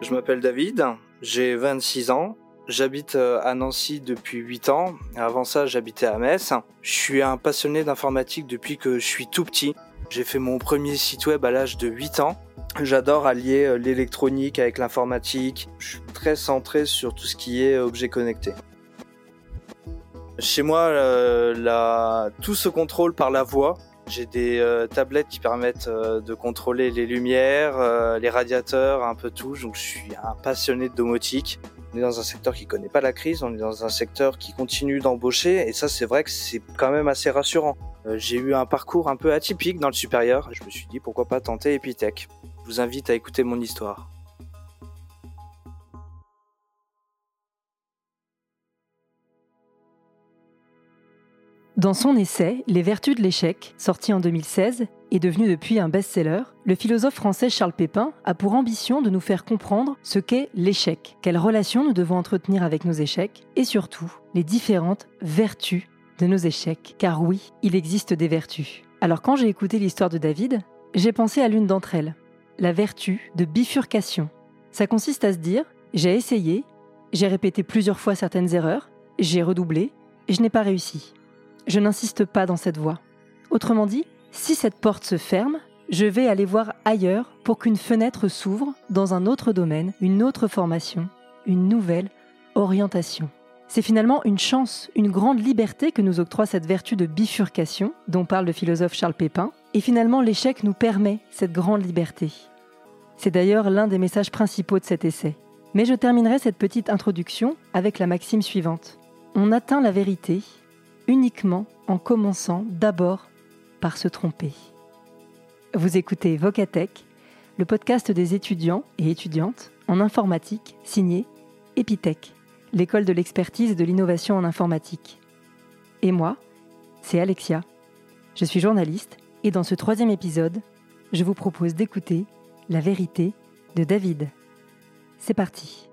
Je m'appelle David, j'ai 26 ans. J'habite euh, à Nancy depuis 8 ans. Avant ça, j'habitais à Metz. Je suis un passionné d'informatique depuis que je suis tout petit. J'ai fait mon premier site web à l'âge de 8 ans. J'adore allier euh, l'électronique avec l'informatique. Je suis très centré sur tout ce qui est objet connecté. Chez moi, euh, tout se contrôle par la voix. J'ai des euh, tablettes qui permettent euh, de contrôler les lumières, euh, les radiateurs, un peu tout. Donc je suis un passionné de domotique. On est dans un secteur qui connaît pas la crise, on est dans un secteur qui continue d'embaucher et ça c'est vrai que c'est quand même assez rassurant. J'ai eu un parcours un peu atypique dans le supérieur. Je me suis dit pourquoi pas tenter Epitech? Je vous invite à écouter mon histoire. Dans son essai Les vertus de l'échec, sorti en 2016 et devenu depuis un best-seller, le philosophe français Charles Pépin a pour ambition de nous faire comprendre ce qu'est l'échec, quelles relations nous devons entretenir avec nos échecs et surtout les différentes vertus de nos échecs. Car oui, il existe des vertus. Alors quand j'ai écouté l'histoire de David, j'ai pensé à l'une d'entre elles, la vertu de bifurcation. Ça consiste à se dire, j'ai essayé, j'ai répété plusieurs fois certaines erreurs, j'ai redoublé, et je n'ai pas réussi je n'insiste pas dans cette voie. Autrement dit, si cette porte se ferme, je vais aller voir ailleurs pour qu'une fenêtre s'ouvre dans un autre domaine, une autre formation, une nouvelle orientation. C'est finalement une chance, une grande liberté que nous octroie cette vertu de bifurcation dont parle le philosophe Charles Pépin, et finalement l'échec nous permet cette grande liberté. C'est d'ailleurs l'un des messages principaux de cet essai. Mais je terminerai cette petite introduction avec la maxime suivante. On atteint la vérité uniquement en commençant d'abord par se tromper. Vous écoutez Vocatech, le podcast des étudiants et étudiantes en informatique signé Epitech, l'école de l'expertise de l'innovation en informatique. Et moi, c'est Alexia. Je suis journaliste et dans ce troisième épisode, je vous propose d'écouter La vérité de David. C'est parti.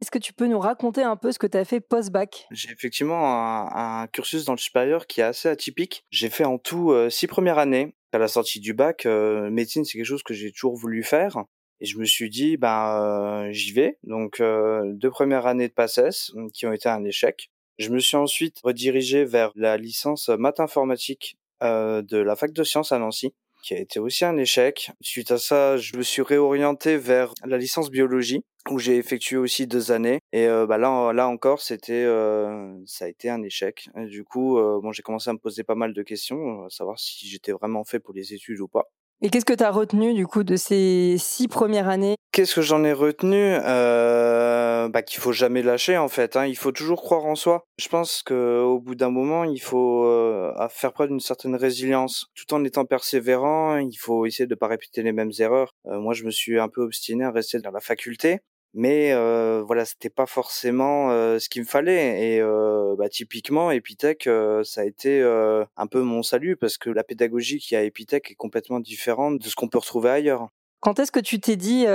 Est-ce que tu peux nous raconter un peu ce que tu as fait post-bac? J'ai effectivement un, cursus dans le supérieur qui est assez atypique. J'ai fait en tout euh, six premières années. À la sortie du bac, euh, médecine, c'est quelque chose que j'ai toujours voulu faire. Et je me suis dit, ben, euh, j'y vais. Donc, deux premières années de PACES qui ont été un échec. Je me suis ensuite redirigé vers la licence maths informatique de la fac de sciences à Nancy qui a été aussi un échec. Suite à ça, je me suis réorienté vers la licence biologie où j'ai effectué aussi deux années. Et euh, bah là là encore c'était euh, ça a été un échec. Du coup euh, bon j'ai commencé à me poser pas mal de questions à savoir si j'étais vraiment fait pour les études ou pas et qu'est-ce que tu as retenu du coup de ces six premières années? Qu'est-ce que j'en ai retenu? Euh, bah, Qu'il faut jamais lâcher en fait. Hein. Il faut toujours croire en soi. Je pense qu'au bout d'un moment, il faut euh, faire preuve d'une certaine résilience, tout en étant persévérant. Il faut essayer de ne pas répéter les mêmes erreurs. Euh, moi, je me suis un peu obstiné à rester dans la faculté mais euh, voilà c'était pas forcément euh, ce qu'il me fallait et euh, bah, typiquement Epitech euh, ça a été euh, un peu mon salut parce que la pédagogie qui a Epitech est complètement différente de ce qu'on peut retrouver ailleurs. Quand est-ce que tu t'es dit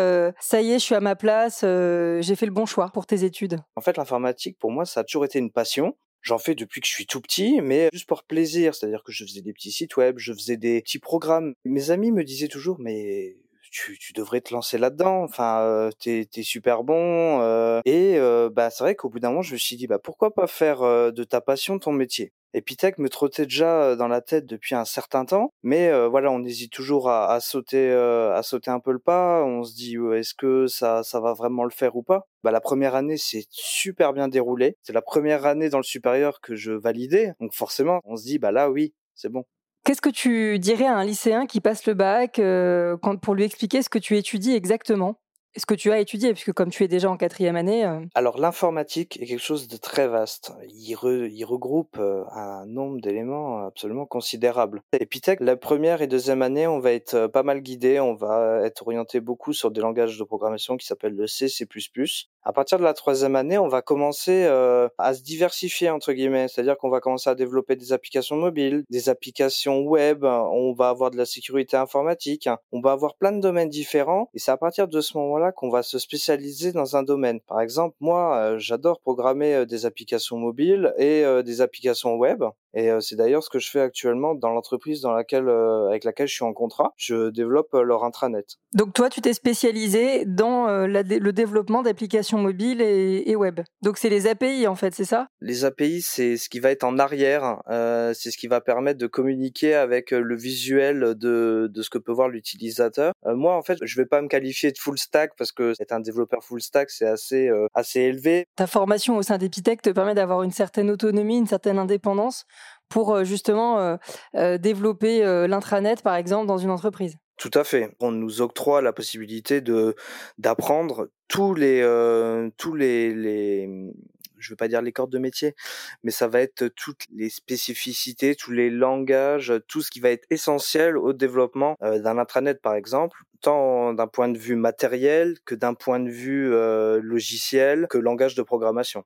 ça y est, je suis à ma place, j'ai fait le bon choix pour tes études? En fait, l'informatique pour moi, ça a toujours été une passion. J'en fais depuis que je suis tout petit, mais juste pour plaisir. C'est-à-dire que je faisais des petits sites web, je faisais des petits programmes. Mes amis me disaient toujours, mais tu, devrais te lancer là-dedans. Enfin, euh, t'es es super bon. Euh, et euh, bah c'est vrai qu'au bout d'un moment, je me suis dit bah pourquoi pas faire de ta passion ton métier? Epitech me trottait déjà dans la tête depuis un certain temps, mais voilà, on hésite toujours à, à sauter, à sauter un peu le pas. On se dit est-ce que ça, ça va vraiment le faire ou pas? Bah la première année c'est super bien déroulé. C'est la première année dans le supérieur que je validais, donc forcément on se dit bah là oui c'est bon. Qu'est-ce que tu dirais à un lycéen qui passe le bac euh, pour lui expliquer ce que tu étudies exactement ce que tu as étudié, puisque comme tu es déjà en quatrième année. Euh, Alors l'informatique est quelque chose de très vaste. Il, il regroupe euh, un nombre d'éléments absolument considérable. Epitech, la première et deuxième année, on va être euh, pas mal guidé, on va être orienté beaucoup sur des langages de programmation qui s'appellent le C, C++. À partir de la troisième année, on va commencer à se diversifier entre guillemets, c'est-à-dire qu'on va commencer à développer des applications mobiles, des applications web, on va avoir de la sécurité informatique, on va avoir plein de domaines différents, et c'est à partir de ce moment-là qu'on va se spécialiser dans un domaine. Par exemple, moi, j'adore programmer des applications mobiles et des applications web. Et c'est d'ailleurs ce que je fais actuellement dans l'entreprise dans laquelle, avec laquelle je suis en contrat. Je développe leur intranet. Donc toi, tu t'es spécialisé dans le développement d'applications mobiles et, web. Donc c'est les API en fait, c'est ça? Les API, c'est ce qui va être en arrière. c'est ce qui va permettre de communiquer avec le visuel de, de ce que peut voir l'utilisateur. moi, en fait, je vais pas me qualifier de full stack parce que être un développeur full stack, c'est assez assez élevé. Ta formation au sein d'Epitech te permet d'avoir une certaine autonomie, une certaine indépendance pour euh, justement euh, euh, développer l'intranet, par exemple, dans une entreprise. Tout à fait. On nous octroie la possibilité de d'apprendre tous les tous les, les je veux pas dire les cordes de métier, mais ça va être toutes les spécificités, tous les langages, tout ce qui va être essentiel au développement d'un intranet par exemple, tant d'un point de vue matériel que d'un point de vue logiciel, que langage de programmation.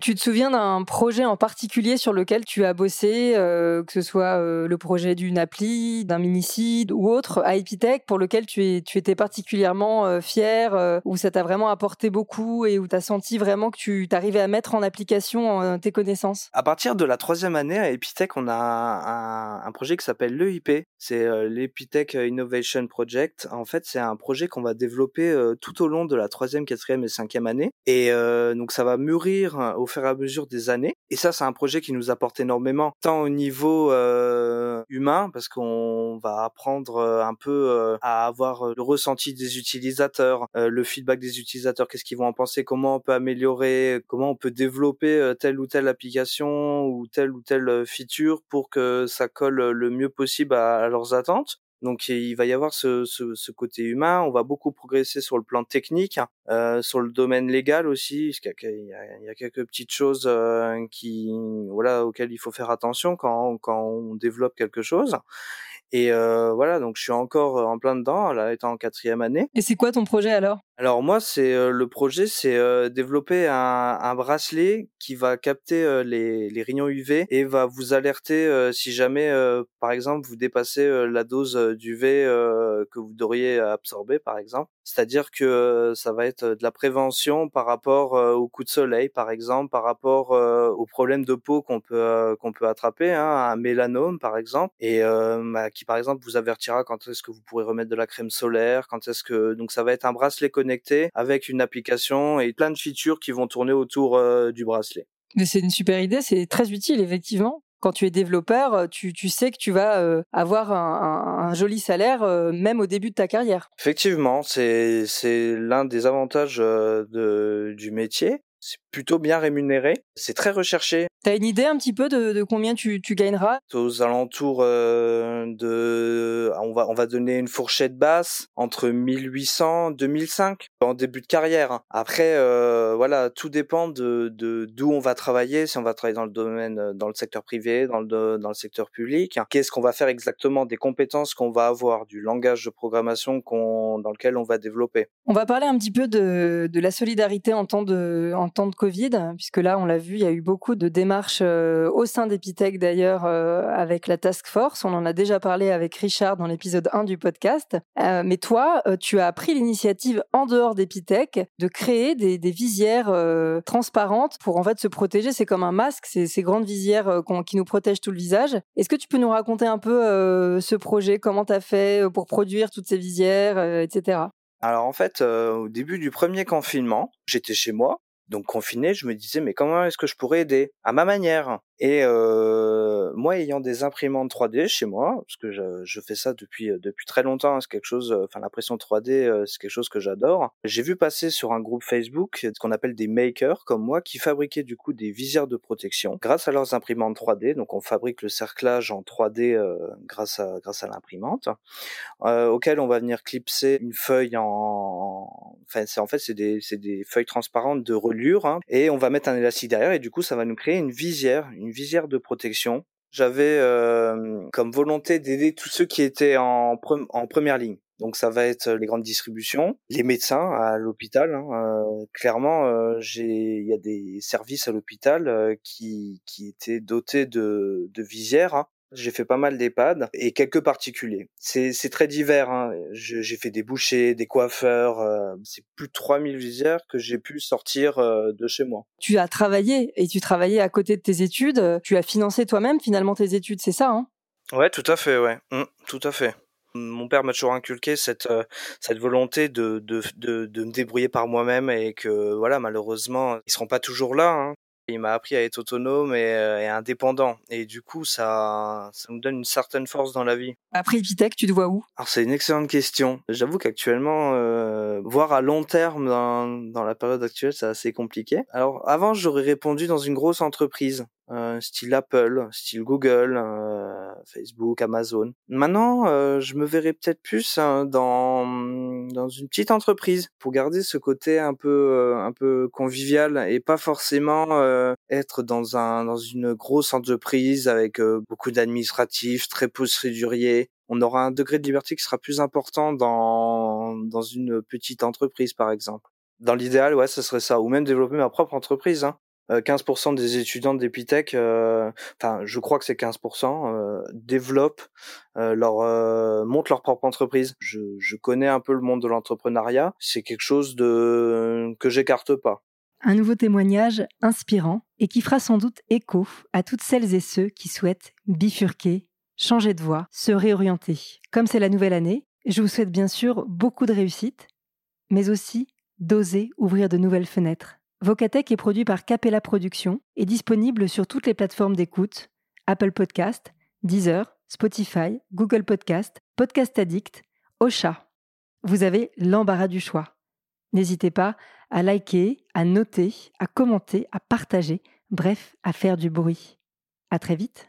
Tu te souviens d'un projet en particulier sur lequel tu as bossé, euh, que ce soit euh, le projet d'une appli, d'un minicide ou autre à Epitech, pour lequel tu, es, tu étais particulièrement euh, fier, où ça t'a vraiment apporté beaucoup et où tu as senti vraiment que tu t'arrivais à mettre en application tes connaissances? À partir de la troisième année à Epitech, on a un, un projet qui s'appelle l'EIP, c'est l'Epitech Innovation Project. En fait, c'est un projet qu'on va développer tout au long de la troisième, quatrième et cinquième année. Et donc ça va mûrir au fur et à mesure des années. Et ça, c'est un projet qui nous apporte énormément, tant au niveau euh, humain, parce qu'on va apprendre euh, un peu euh, à avoir le ressenti des utilisateurs, le feedback des utilisateurs, qu'est-ce qu'ils vont en penser, comment on peut améliorer, comment on peut développer telle ou telle application ou telle ou telle feature pour que ça colle le mieux possible à leurs attentes. Donc il va y avoir ce, ce, ce, côté humain. On va beaucoup progresser sur le plan technique, euh, sur le domaine légal aussi. Y, a, il y a quelques petites choses euh, qui, voilà, auxquelles il faut faire attention quand, quand on développe quelque chose. Et euh, voilà, donc je suis encore en plein dedans, là, étant en quatrième année. Et c'est quoi ton projet alors? Alors moi, c'est euh, le projet, c'est euh, développer un, un, bracelet qui va capter euh, les, les, rayons UV et va vous alerter si jamais, par exemple, vous dépassez la dose d'UV que vous devriez absorber, par exemple. C'est-à-dire que ça va être de la prévention par rapport au coup de soleil, par exemple, par rapport aux problèmes de peau qu'on peut qu'on peut attraper, hein, un mélanome, par exemple, et bah, qui, par exemple, vous avertira quand est-ce que vous pourrez remettre de la crème solaire, quand est-ce que donc ça va être un bracelet avec une application et plein de features qui vont tourner autour euh, du bracelet. Mais c'est une super idée, c'est très utile effectivement. Quand tu es développeur, euh, tu, sais que tu vas euh, avoir un, joli salaire même au début de ta carrière. Effectivement, c'est l'un des avantages de, du métier c'est plutôt bien rémunéré. C'est très recherché. T'as une idée un petit peu de, combien tu, tu, gagneras? Aux alentours euh, de, on va on va donner une fourchette basse entre 1800 2005 en début de carrière. Après euh, voilà, tout dépend de d'où on va travailler. Si on va travailler dans le domaine, euh, dans le secteur privé, dans le dans le secteur public, qu'est-ce qu'on va faire exactement, des compétences qu'on va avoir, du langage de programmation qu'on dans lequel on va développer? On va parler un petit peu de, de la solidarité en temps de en temps de Covid, puisque là, on l'a vu, il y a eu beaucoup de démarches euh, au sein d'Epitech d'ailleurs euh, avec la task force. On en a déjà parlé avec Richard dans l'épisode 1 du podcast. Euh, mais toi, tu as pris l'initiative en dehors d'Epitech de créer des, visières transparentes pour en fait se protéger. C'est comme un masque, ces grandes visières qui nous protègent tout le visage. Est-ce que tu peux nous raconter un peu ce projet, comment tu as fait pour produire toutes ces visières, etc. Alors en fait, au début du premier confinement, j'étais chez moi donc confiné, je me disais mais comment est-ce que je pourrais aider? À ma manière Et euh, moi, ayant des imprimantes 3D chez moi, parce que je, je fais ça depuis euh, depuis très longtemps, hein, c'est quelque chose, euh, enfin l'impression 3D, euh, c'est quelque chose que j'adore. J'ai vu passer sur un groupe Facebook ce qu'on appelle des makers comme moi qui fabriquaient du coup des visières de protection grâce à leurs imprimantes 3D. Donc on fabrique le cerclage en 3D euh, grâce à grâce à l'imprimante, euh, auquel on va venir clipser une feuille en, enfin c'est en fait c'est des c'est des feuilles transparentes de relief Hein, et on va mettre un élastique derrière et du coup ça va nous créer une visière, visière de protection. J'avais euh, comme volonté d'aider tous ceux qui étaient en, première ligne. Donc ça va être les grandes distributions, les médecins à l'hôpital. Hein, euh, clairement, euh, j'ai il y a des services à l'hôpital qui qui étaient dotés de de visières hein, J'ai fait pas mal d'EHPAD et quelques particuliers. C'est, c'est très divers. Hein. j'ai fait des bouchers, des coiffeurs. Euh, c'est plus de 3000 visières que j'ai pu sortir euh, de chez moi. Tu as travaillé et tu travaillais à côté de tes études. Tu as financé toi-même finalement tes études, c'est ça hein? Ouais, tout à fait, ouais. Mmh, tout à fait. Mon père m'a toujours inculqué cette euh, cette volonté de, de, de, de me débrouiller par moi-même et que voilà malheureusement ils seront pas toujours là hein. Il m'a appris à être autonome et, indépendant. Et du coup, ça, ça me donne une certaine force dans la vie. Après Epitech, tu te vois où? Alors c'est une excellente question. J'avoue qu'actuellement, euh, voir à long terme dans, dans la période actuelle, c'est assez compliqué. Alors avant, j'aurais répondu dans une grosse entreprise. Euh, style Apple, style Google, euh, Facebook, Amazon. Maintenant, euh, je me verrais peut-être plus hein, dans dans une petite entreprise pour garder ce côté un peu un peu convivial et pas forcément être dans un dans une grosse entreprise avec beaucoup d'administratifs, très procédurier. On aura un degré de liberté qui sera plus important dans dans une petite entreprise par exemple. Dans l'idéal, ouais, ce serait ça, ou même développer ma propre entreprise. Hein. 15% euh, des étudiants d'Epitech, euh, enfin je crois que c'est 15%, euh, développent leur montent leur propre entreprise. Je, connais un peu le monde de l'entrepreneuriat, c'est quelque chose de que j'écarte pas. Un nouveau témoignage inspirant et qui fera sans doute écho à toutes celles et ceux qui souhaitent bifurquer, changer de voie, se réorienter. Comme c'est la nouvelle année, je vous souhaite bien sûr beaucoup de réussite, mais aussi d'oser ouvrir de nouvelles fenêtres Vocatech est produit par Capella Productions et disponible sur toutes les plateformes d'écoute Apple Podcast, Deezer, Spotify, Google Podcast, Podcast Addict, Ocha. Vous avez l'embarras du choix. N'hésitez pas à liker, à noter, à commenter, à partager, bref, à faire du bruit. À très vite.